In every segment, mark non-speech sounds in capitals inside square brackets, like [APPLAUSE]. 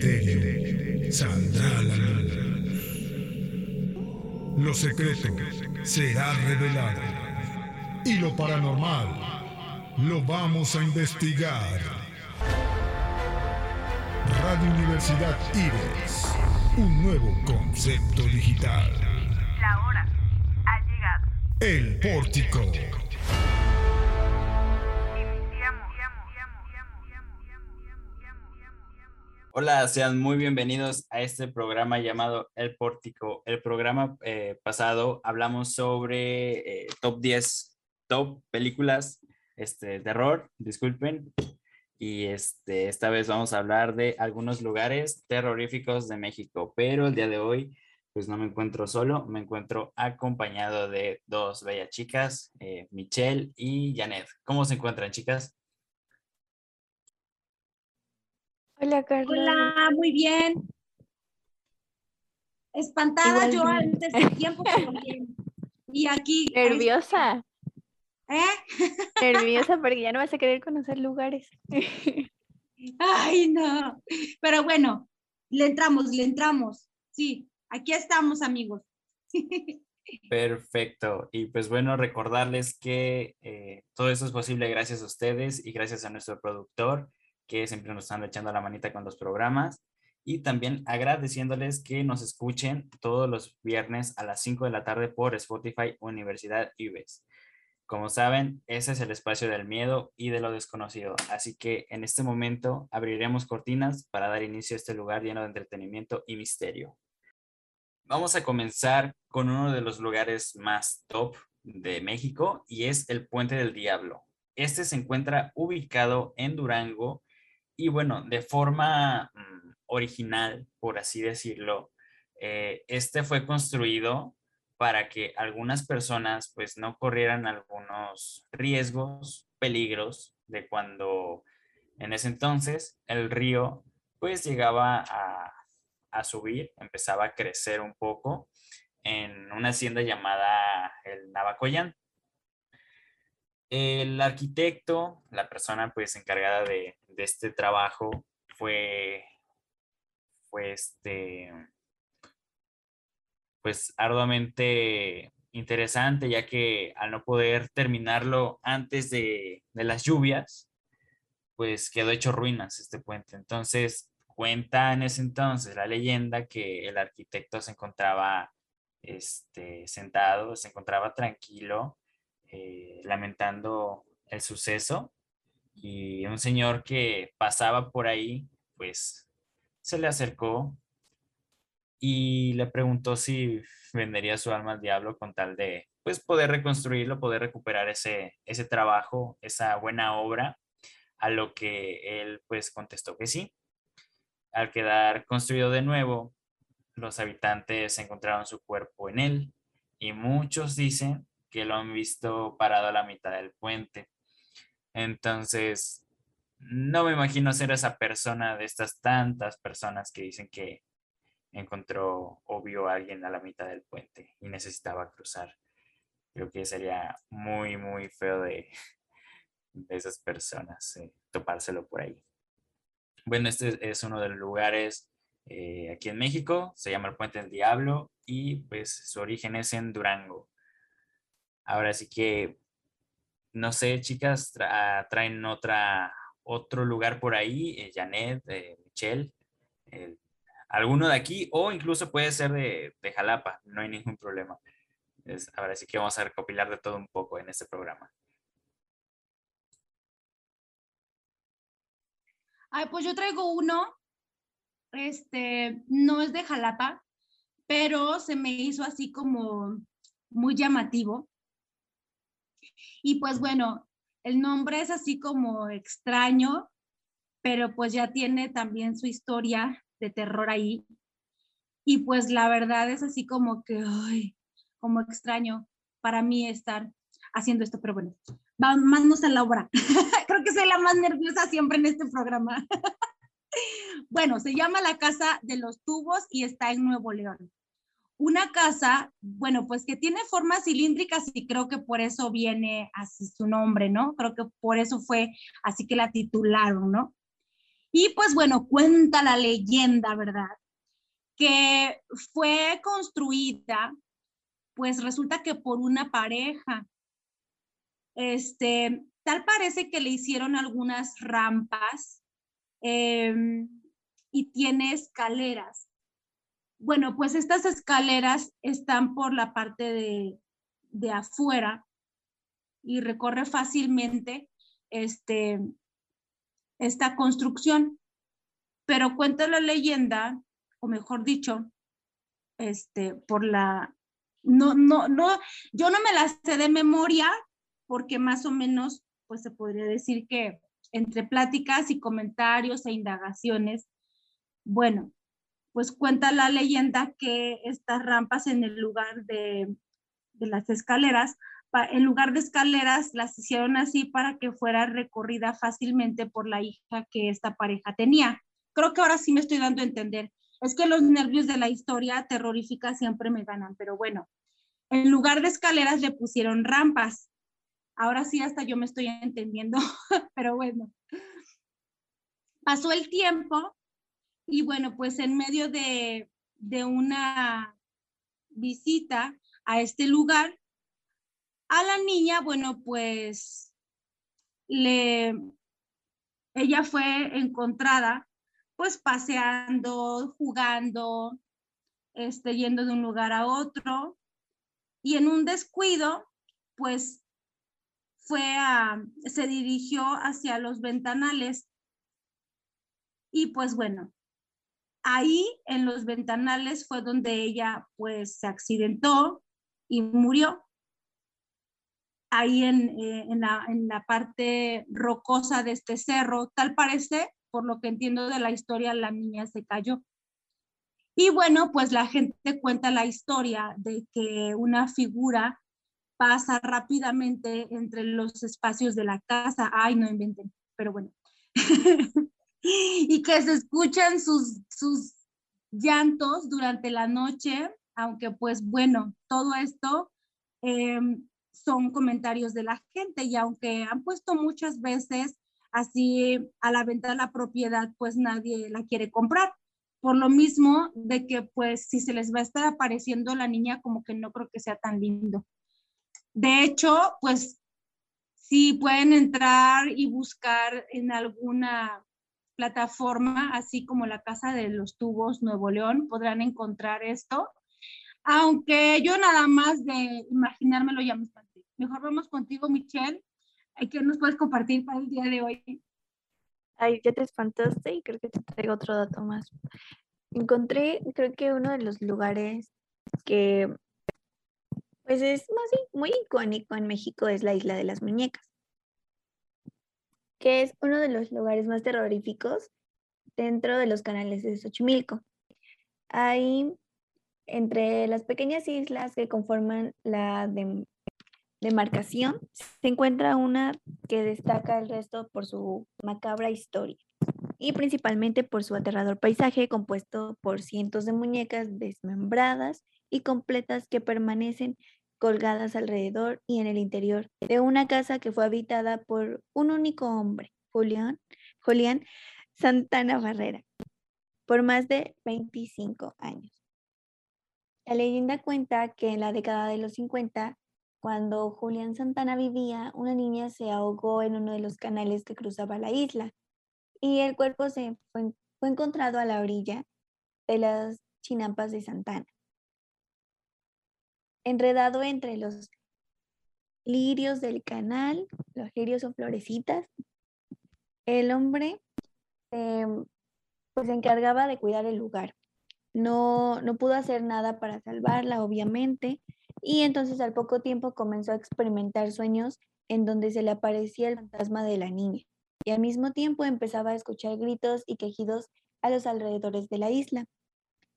misterio saldrá a la luz. Lo secreto será revelado. Y lo paranormal lo vamos a investigar. Radio Universidad Ives. Un nuevo concepto digital. La hora ha llegado. El Pórtico. Hola, sean muy bienvenidos a este programa llamado El Pórtico. El programa eh, pasado hablamos sobre eh, top 10, top películas este, terror, disculpen. Y este, esta vez vamos a hablar de algunos lugares terroríficos de México. Pero el día de hoy, pues no me encuentro solo, me encuentro acompañado de dos bellas chicas, eh, Michelle y Janet. ¿Cómo se encuentran, chicas? Hola, Carlos. Hola, muy bien. Espantada yo antes de tiempo, pero bien. Y aquí. Nerviosa, ¿Eh? nerviosa porque ya no vas a querer conocer lugares. Ay, no. Pero bueno, le entramos, le entramos. Sí, aquí estamos, amigos. Perfecto. Y pues bueno, recordarles que eh, todo eso es posible gracias a ustedes y gracias a nuestro productor que siempre nos están echando la manita con los programas. Y también agradeciéndoles que nos escuchen todos los viernes a las 5 de la tarde por Spotify Universidad IBES. Como saben, ese es el espacio del miedo y de lo desconocido. Así que en este momento abriremos cortinas para dar inicio a este lugar lleno de entretenimiento y misterio. Vamos a comenzar con uno de los lugares más top de México y es el Puente del Diablo. Este se encuentra ubicado en Durango y bueno, de forma mm, original, por así decirlo, eh, este fue construido para que algunas personas pues no corrieran algunos riesgos, peligros de cuando en ese entonces el río pues llegaba a, a subir, empezaba a crecer un poco en una hacienda llamada el Navacoyán. El arquitecto, la persona pues encargada de, este trabajo fue, fue este, pues arduamente interesante, ya que al no poder terminarlo antes de, de las lluvias, pues quedó hecho ruinas este puente. Entonces, cuenta en ese entonces la leyenda que el arquitecto se encontraba este, sentado, se encontraba tranquilo, eh, lamentando el suceso y un señor que pasaba por ahí, pues se le acercó y le preguntó si vendería su alma al diablo con tal de pues poder reconstruirlo, poder recuperar ese, ese trabajo, esa buena obra, a lo que él pues contestó que sí. Al quedar construido de nuevo, los habitantes encontraron su cuerpo en él y muchos dicen que lo han visto parado a la mitad del puente. Entonces, no me imagino ser esa persona de estas tantas personas que dicen que encontró o vio a alguien a la mitad del puente y necesitaba cruzar. Creo que sería muy, muy feo [LAUGHS] de, esas personas eh, topárselo por ahí. Bueno, este es uno de los lugares eh, aquí en México, se llama el Puente del Diablo y pues su origen es en Durango. Ahora sí que, no sé, chicas, tra- traen otra, otro lugar por ahí, eh, Janet, eh, Michelle, eh, alguno de aquí o incluso puede ser de, Jalapa, no hay ningún problema. Ahora sí que vamos a recopilar de todo un poco en este programa. Ay, pues yo traigo uno. Este, no es de Jalapa, pero se me hizo así como muy llamativo. Y pues bueno, el nombre es así como extraño, pero pues ya tiene también su historia de terror ahí. Y pues la verdad es así como que, ay, como extraño para mí estar haciendo esto, pero bueno, vamos a la obra. [LAUGHS] Creo que soy la más nerviosa siempre en este programa. [LAUGHS] bueno, se llama la Casa de los Tubos y está en Nuevo León. Una casa, bueno, pues que tiene formas cilíndricas y creo que por eso viene así su nombre, ¿no? Creo que por eso fue así que la titularon, ¿no? Y pues bueno, cuenta la leyenda, ¿verdad? Que fue construida, pues resulta que por una pareja. Este, tal parece que le hicieron algunas rampas em, y tiene escaleras. Bueno, pues estas escaleras están por la parte de, de afuera y recorre fácilmente este, esta construcción. Pero cuenta la leyenda, o mejor dicho, este, por la, no, no, no, yo no me la sé de memoria, porque más o menos, pues se podría decir que entre pláticas y comentarios e indagaciones, bueno, pues cuenta la leyenda que estas rampas en el lugar de, de las escaleras en lugar de escaleras, las hicieron así para que fuera recorrida fácilmente por la hija que esta pareja tenía. Creo que ahora sí me estoy dando a entender. Es que los nervios de la historia terrorífica siempre me ganan, pero bueno, en lugar de escaleras le pusieron rampas. Ahora sí, hasta yo me estoy entendiendo, [LAUGHS] pero bueno. Pasó el tiempo y bueno, pues en medio de, de una visita a este lugar, a la niña, bueno, pues le, ella fue encontrada pues paseando, jugando, este, yendo de un lugar a otro y en un descuido pues fue se dirigió hacia los ventanales y pues bueno, ahí en los ventanales fue donde ella pues se accidentó y murió ahí eh, en, la, parte rocosa de este cerro. Tal parece, por lo que entiendo de la historia, la niña se cayó. Y bueno, pues la gente cuenta la historia de que una figura pasa rápidamente entre los espacios de la casa. Ay, no inventen, pero bueno. [LAUGHS] y que se escuchan sus, sus llantos durante la noche, aunque pues bueno, todo esto em, son comentarios de la gente y aunque han puesto muchas veces así a la venta la propiedad, pues nadie la quiere comprar. Por lo mismo de que pues si se les va a estar apareciendo la niña, como que no creo que sea tan lindo. De hecho, pues si pueden entrar y buscar en alguna plataforma, así como la Casa de los Tubos Nuevo León, podrán encontrar esto. Aunque yo nada más de imaginármelo ya me Mejor vamos contigo, Michelle. ¿Qué nos puedes compartir para el día de hoy? Ay, ya te espantaste y creo que te traigo otro dato más. Encontré, creo que uno de los lugares que, pues es más muy icónico en México es la Isla de las Muñecas, que es uno de los lugares más terroríficos dentro de los canales de Xochimilco. Hay entre las pequeñas islas que conforman la de demarcación se encuentra una que destaca el resto por su macabra historia y principalmente por su aterrador paisaje compuesto por cientos de muñecas desmembradas y completas que permanecen colgadas alrededor y en el interior de una casa que fue habitada por un único hombre, Julián, Santana Barrera, por más de 25 años. La leyenda cuenta que en la década de los 50 cuando Julián Santana vivía, una niña se ahogó en uno de los canales que cruzaba la isla y el cuerpo se fue, encontrado a la orilla de las chinampas de Santana. Enredado entre los lirios del canal, los lirios o florecitas, el hombre em, pues se encargaba de cuidar el lugar. No, no pudo hacer nada para salvarla, obviamente, y entonces al poco tiempo comenzó a experimentar sueños en donde se le aparecía el fantasma de la niña y al mismo tiempo empezaba a escuchar gritos y quejidos a los alrededores de la isla.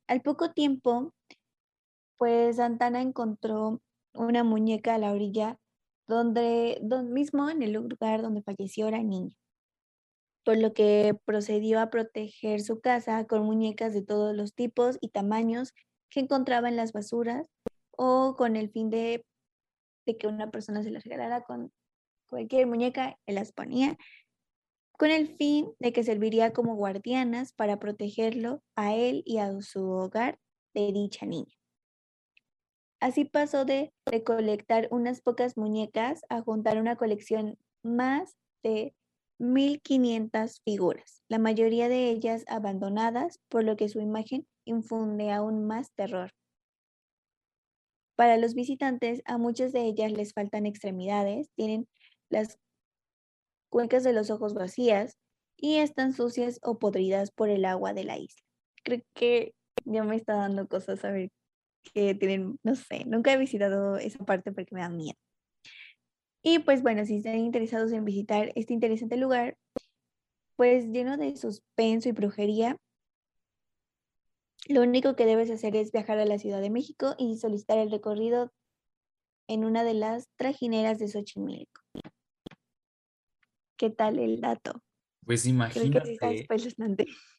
Al poco tiempo, pues Santana encontró una muñeca a la orilla donde, mismo en el lugar donde falleció la niña, por lo que procedió a proteger su casa con muñecas de todos los tipos y tamaños que encontraba en las basuras o con el fin de, de que una persona se las regalara con cualquier muñeca, él las ponía, con el fin de que serviría como guardianas para protegerlo a él y a su hogar de dicha niña. Así pasó de recolectar unas pocas muñecas a juntar una colección más de 1.500 figuras, la mayoría de ellas abandonadas, por lo que su imagen infunde aún más terror. Para los visitantes, a muchas de ellas les faltan extremidades, tienen las cuencas de los ojos vacías y están sucias o podridas por el agua de la isla. Creo que ya me está dando cosas a ver que tienen, no sé, nunca he visitado esa parte porque me da miedo. Y pues bueno, si están interesados en visitar este interesante lugar, pues lleno de suspenso y brujería, lo único que debes hacer es viajar a la Ciudad de México y solicitar el recorrido en una de las trajineras de Xochimilco. ¿Qué tal el dato? Pues imagínate.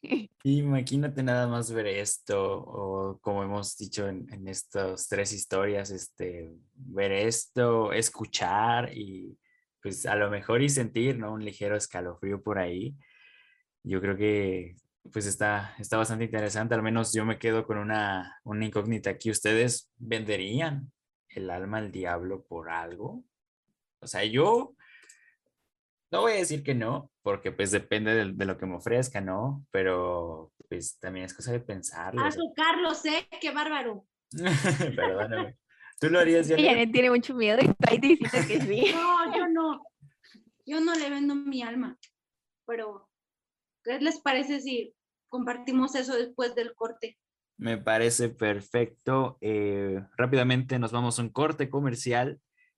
[LAUGHS] imagínate nada más ver esto, o como hemos dicho en, en estas tres historias, este, ver esto, escuchar y pues a lo mejor y sentir, ¿no? Un ligero escalofrío por ahí. Yo creo que pues está, está bastante interesante, al menos yo me quedo con una, una incógnita aquí. ¿Ustedes venderían el alma al diablo por algo? O sea, yo no voy a decir que no, porque pues depende de, lo que me ofrezca, ¿no? Pero pues también es cosa de pensarlo. Ah, su Carlos, ¿eh? ¡Qué bárbaro! [LAUGHS] Perdóname. ¿Tú lo harías? Ella tiene mucho miedo y está diciendo que sí. [LAUGHS] No, yo no. Yo no le vendo mi alma. Pero, ¿qué les parece si compartimos eso después del corte? Me parece perfecto. Eh, rápidamente nos vamos a un corte comercial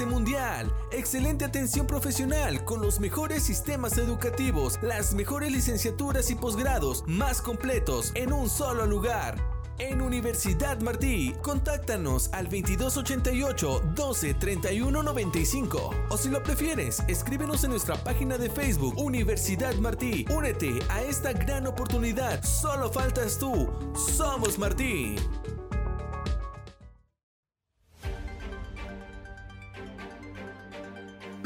Mundial. Excelente atención profesional con los mejores sistemas educativos, las mejores licenciaturas y posgrados más completos en un solo lugar. En Universidad Martí, contáctanos al 2288 12 31 95. O si lo prefieres, escríbenos en nuestra página de Facebook Universidad Martí. Únete a esta gran oportunidad. Solo faltas tú. Somos Martí.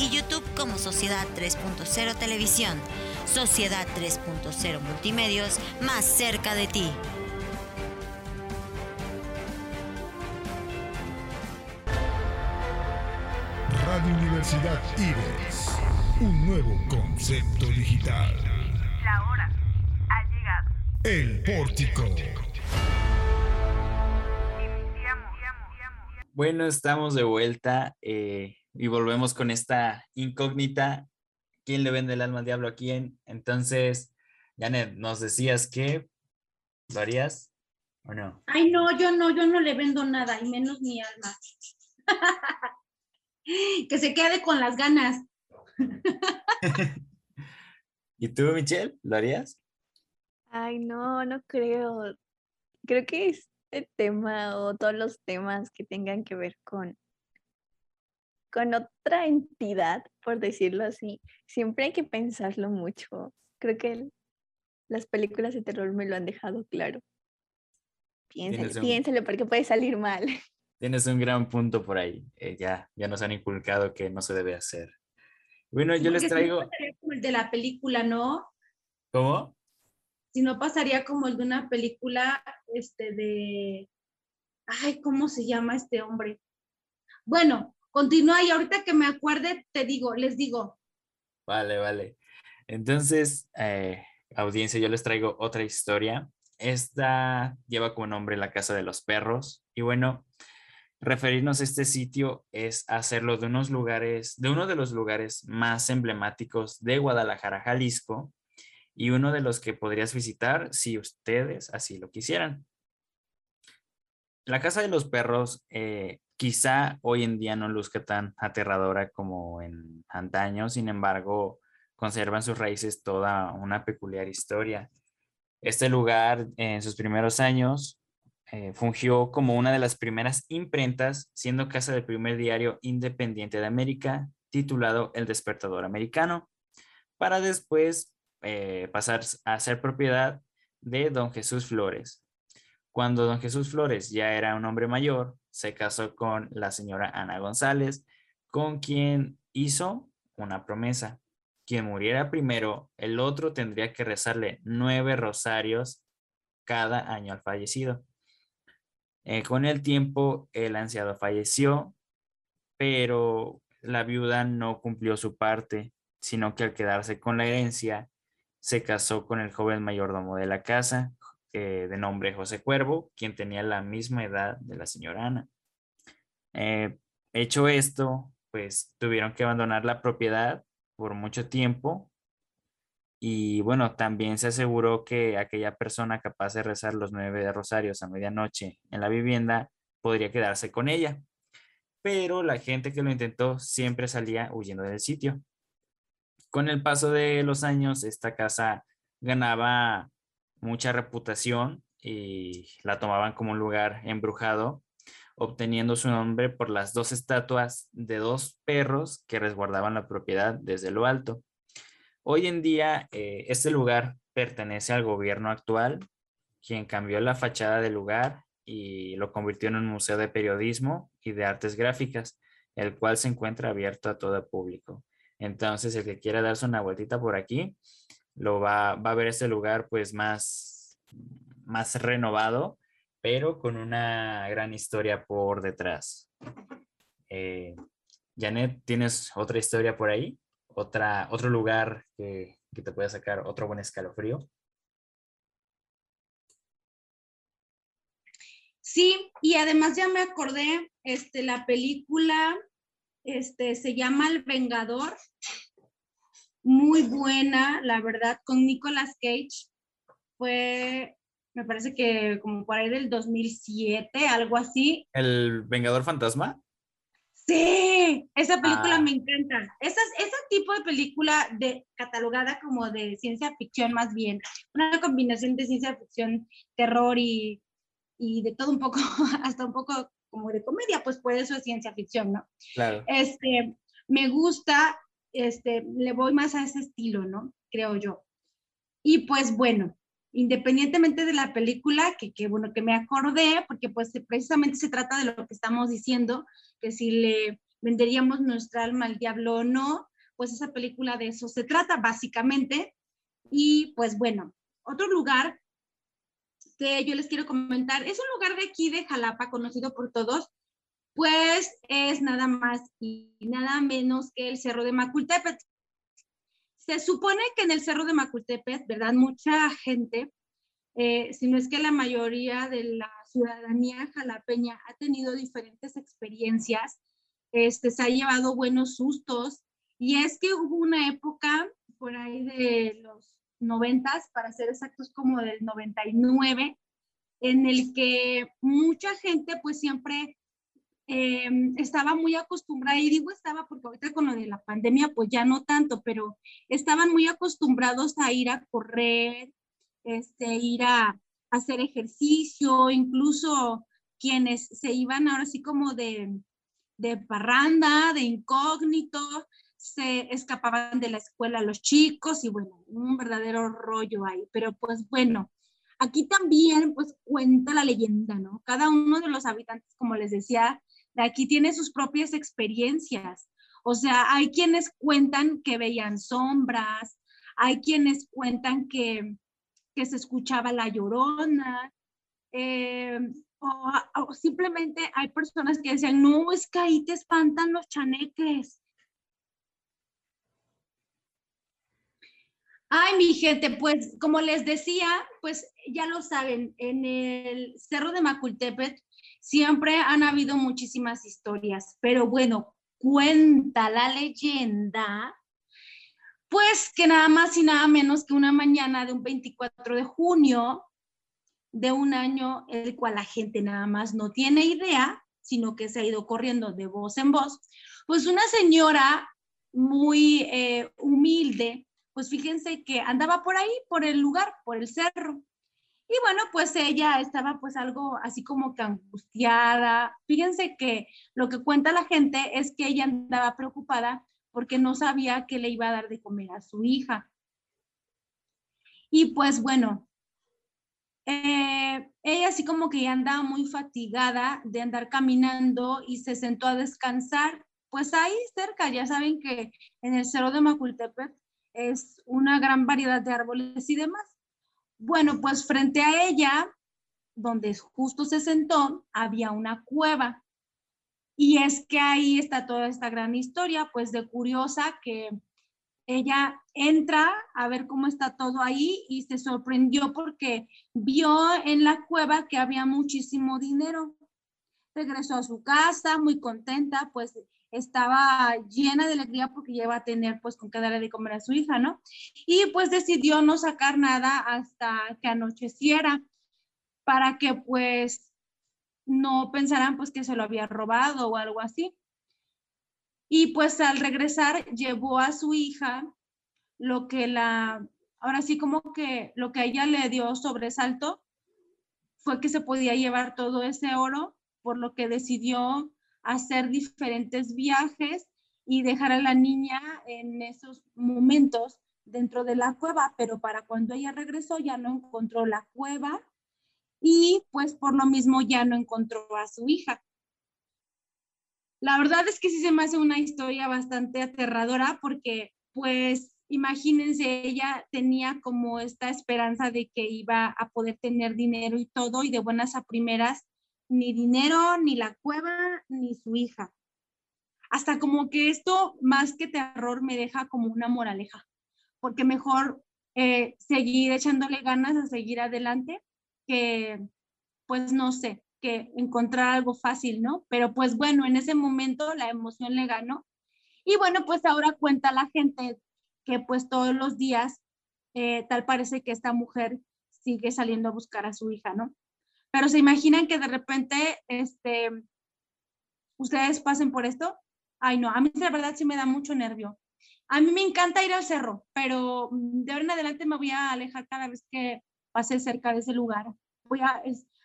y YouTube como Sociedad 3.0 Televisión. Sociedad 3.0 Multimedios, más cerca de ti. Radio Universidad Ives. Un nuevo concepto digital. La hora ha llegado. El pórtico. Iniciamos. Bueno, estamos de vuelta eh, y volvemos con esta incógnita. ¿Quién le vende el alma al diablo a quién? Entonces, Janet, nos decías que lo harías o no. Ay, no, yo no, yo no le vendo nada, y menos mi alma. [LAUGHS] que se quede con las ganas. [LAUGHS] ¿Y tú, Michelle, lo harías? Ay, no, no creo. Creo que este tema o todos los temas que tengan que ver con, con otra entidad, por decirlo así, siempre hay que pensarlo mucho. Creo que el- las películas de terror me lo han dejado claro. Piénsale, Tienes un- piénsale porque puede salir mal. [LAUGHS] Tienes un gran punto por ahí. eh, ya, ya nos han inculcado que no se debe hacer. Bueno, yo les traigo. como el de la película, ¿no? ¿Cómo? Si no pasaría como el de una película, este, de, ay, ¿cómo se llama este hombre? Bueno, continúa y ahorita que me acuerde, te digo, les digo. Vale, vale. Entonces, eh, audiencia, yo les traigo otra historia. Esta lleva como nombre La Casa de los Perros. Y bueno, referirnos a este sitio es hacerlo de unos lugares, de uno de los lugares más emblemáticos de Guadalajara, Jalisco, y uno de los que podrías visitar si ustedes así lo quisieran. La Casa de los Perros eh, quizá hoy en día no luzca tan aterradora como en antaño, sin embargo, conserva en sus raíces toda una peculiar historia. Este lugar en sus primeros años eh, fungió como una de las primeras imprentas, siendo casa del primer diario independiente de América, titulado El Despertador Americano, para después eh, pasar a ser propiedad de don Jesús Flores. Cuando don Jesús Flores ya era un hombre mayor, se casó con la señora Ana González, con quien hizo una promesa. Quien muriera primero, el otro tendría que rezarle nueve rosarios cada año al fallecido. Eh, con el tiempo, el anciano falleció, pero la viuda no cumplió su parte, sino que al quedarse con la herencia, se casó con el joven mayordomo de la casa, eh, de nombre José Cuervo, quien tenía la misma edad de la señora Ana. Eh, hecho esto, pues tuvieron que abandonar la propiedad por mucho tiempo y bueno, también se aseguró que aquella persona capaz de rezar los nueve rosarios a medianoche en la vivienda podría quedarse con ella. Pero la gente que lo intentó siempre salía huyendo del sitio. Con el paso de los años, esta casa ganaba mucha reputación y la tomaban como un lugar embrujado, obteniendo su nombre por las dos estatuas de dos perros que resguardaban la propiedad desde lo alto. Hoy en día, eh, este lugar pertenece al gobierno actual, quien cambió la fachada del lugar y lo convirtió en un museo de periodismo y de artes gráficas, el cual se encuentra abierto a todo público. Entonces, el que quiera darse una vueltita por aquí, lo va, va a ver este lugar pues más, más renovado, pero con una gran historia por detrás. Eh, Janet, ¿tienes otra historia por ahí? Otra, otro lugar que, que te pueda sacar otro buen escalofrío. Sí, y además ya me acordé, este, la película, este, se llama El Vengador, muy buena, la verdad, con Nicolas Cage, fue, me parece que como por ahí del 2007, algo así. ¿El Vengador Fantasma? Sí, esa película Ah. me encanta. Esa, ese tipo de película de, catalogada como de ciencia ficción más bien, una combinación de ciencia ficción, terror y, y de todo un poco, [LAUGHS] hasta un poco como de comedia, pues por eso es ciencia ficción, ¿no? Claro. Este, me gusta, este, le voy más a ese estilo, ¿no? Creo yo. Y pues bueno, independientemente de la película, que, que bueno, que me acordé, porque pues precisamente se trata de lo que estamos diciendo, que si le venderíamos nuestra alma al diablo o no, pues esa película de eso se trata básicamente. Y pues bueno, otro lugar que yo les quiero comentar es un lugar de aquí de Jalapa, conocido por todos, pues es nada más y nada menos que el Cerro de Macultepet. Se supone que en el Cerro de Macultepet, ¿verdad? Mucha gente, eh, si no es que la mayoría de la ciudadanía jalapeña ha tenido diferentes experiencias, este, se ha llevado buenos sustos, y es que hubo una época por ahí de los noventas, para ser exactos como del 99, en el que mucha gente pues siempre eh, estaba muy acostumbrada, y digo estaba porque ahorita con lo de la pandemia pues ya no tanto, pero estaban muy acostumbrados a ir a correr, este, ir a, hacer ejercicio, incluso quienes se iban ahora sí como de, de parranda, de incógnito, se escapaban de la escuela los chicos y bueno, un verdadero rollo ahí. Pero pues bueno, aquí también pues cuenta la leyenda, ¿no? Cada uno de los habitantes, como les decía, de aquí tiene sus propias experiencias. O sea, hay quienes cuentan que veían sombras, hay quienes cuentan que, que se escuchaba la llorona, eh, o, o, simplemente hay personas que decían, no, es que ahí te espantan los chaneques. Ay, mi gente, pues como les decía, pues ya lo saben, en el Cerro de Macultepet siempre han habido muchísimas historias, pero bueno, cuenta la leyenda, pues que nada más y nada menos que una mañana de un 24 de junio de un año, el cual la gente nada más no tiene idea, sino que se ha ido corriendo de voz en voz, pues una señora muy eh, humilde, pues fíjense que andaba por ahí, por el lugar, por el cerro. Y bueno, pues ella estaba pues algo así como que angustiada. Fíjense que lo que cuenta la gente es que ella andaba preocupada porque no sabía qué le iba a dar de comer a su hija. Y pues bueno, eh, ella así como que ya andaba muy fatigada de andar caminando y se sentó a descansar. Pues ahí cerca, ya saben que en el Cerro de Macultepec es una gran variedad de árboles y demás. Bueno, pues frente a ella, donde justo se sentó, había una cueva. Y es que ahí está toda esta gran historia, pues de curiosa que ella entra a ver cómo está todo ahí y se sorprendió porque vio en la cueva que había muchísimo dinero. Regresó a su casa muy contenta, pues estaba llena de alegría porque ya iba a tener pues con qué darle de comer a su hija, ¿no? Y pues decidió no sacar nada hasta que anocheciera para que pues no pensaran pues que se lo había robado o algo así. Y pues al regresar llevó a su hija lo que la, ahora sí como que lo que a ella le dio sobresalto fue que se podía llevar todo ese oro, por lo que decidió hacer diferentes viajes y dejar a la niña en esos momentos dentro de la cueva, pero para cuando ella regresó ya no encontró la cueva y pues por lo mismo ya no encontró a su hija. La verdad es que sí se me hace una historia bastante aterradora porque pues imagínense, ella tenía como esta esperanza de que iba a poder tener dinero y todo y de buenas a primeras ni dinero, ni la cueva, ni su hija. Hasta como que esto, más que terror, me deja como una moraleja, porque mejor eh, seguir echándole ganas a seguir adelante que, pues no sé, que encontrar algo fácil, ¿no? Pero pues bueno, en ese momento la emoción le ganó. Y bueno, pues ahora cuenta la gente que pues todos los días eh, tal parece que esta mujer sigue saliendo a buscar a su hija, ¿no? Pero se imaginan que de repente, este, ustedes pasen por esto. Ay, no, a mí la verdad sí me da mucho nervio. A mí me encanta ir al cerro, pero de ahora en adelante me voy a alejar cada vez que pase cerca de ese lugar. Voy a,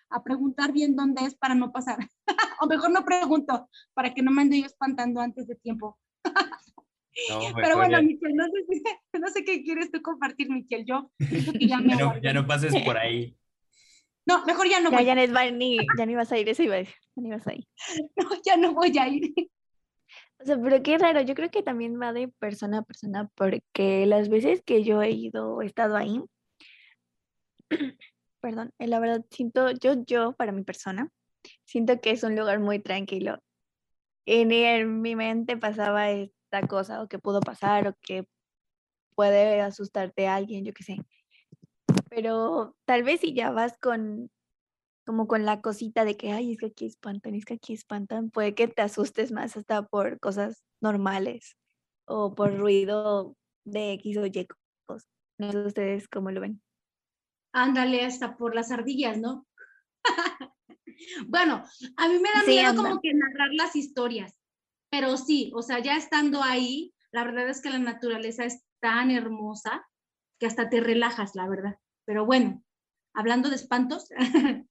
a preguntar bien dónde es para no pasar. [LAUGHS] o mejor no pregunto, para que no me ande yo espantando antes de tiempo. [LAUGHS] Pero bueno, Michelle, no sé, [LAUGHS] no sé, qué quieres tú compartir, Michelle. Yo ya, no, ya no pases por ahí. No, mejor ya no ya, voy. Ya, ni, ya ni vas a ir, eso iba a decir. Ya ni vas a ir. [LAUGHS] No, ya no voy a ir. O sea, pero qué raro, yo creo que también va de persona a persona, porque las veces que yo he ido, he estado ahí, [CLEARS THROAT] perdón, eh, la verdad siento, yo, yo, para mi persona, siento que es un lugar muy tranquilo. Y ni en mi mente pasaba esta cosa, o que pudo pasar, o que puede asustarte a alguien, yo qué sé. Pero tal vez si ya vas con, como con la cosita de que, ay, es que aquí espantan, es que aquí espantan, puede que te asustes más hasta por cosas normales o por ruido de X o Y No sé ustedes cómo lo ven ándale hasta por las ardillas, ¿no? [LAUGHS] bueno, a mí me da miedo como que narrar las historias, pero sí, o sea, ya estando ahí, la verdad es que la naturaleza es tan hermosa que hasta te relajas, la verdad. Pero bueno, hablando de espantos. [LAUGHS]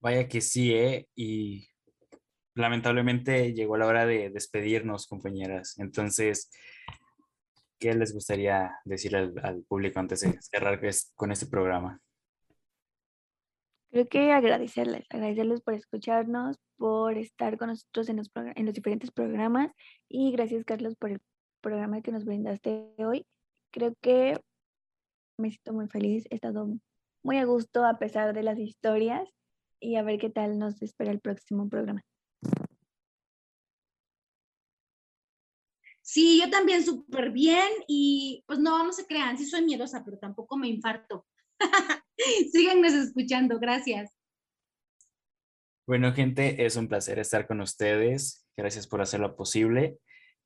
Vaya que sí, ¿eh? Y lamentablemente llegó la hora de despedirnos, compañeras. Entonces, ¿qué les gustaría decir al, público antes de cerrar con este programa? Creo que agradecerles, agradecerles por escucharnos, por estar con nosotros en los, en los diferentes programas y gracias Carlos por el programa que nos brindaste hoy. Creo que me siento muy feliz, he estado muy a gusto a pesar de las historias y a ver qué tal nos espera el próximo programa. Sí, yo también súper bien y pues no, no se crean, sí soy miedosa, pero tampoco me infarto. [LAUGHS] Síganos escuchando, gracias. Bueno, gente, es un placer estar con ustedes. Gracias por hacerlo posible.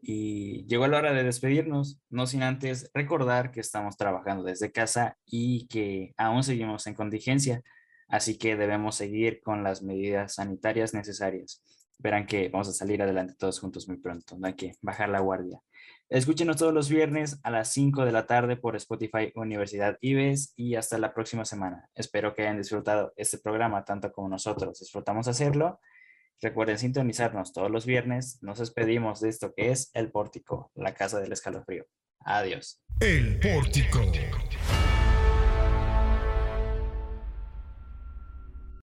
Y llegó la hora de despedirnos, no sin antes recordar que estamos trabajando desde casa y que aún seguimos en contingencia, así que debemos seguir con las medidas sanitarias necesarias verán que vamos a salir adelante todos juntos muy pronto, no hay que bajar la guardia. Escúchenos todos los viernes a las 5 de la tarde por Spotify Universidad IBES y hasta la próxima semana. Espero que hayan disfrutado este programa tanto como nosotros disfrutamos hacerlo. Recuerden sintonizarnos todos los viernes. Nos despedimos de esto que es El Pórtico, la casa del escalofrío. Adiós. El Pórtico.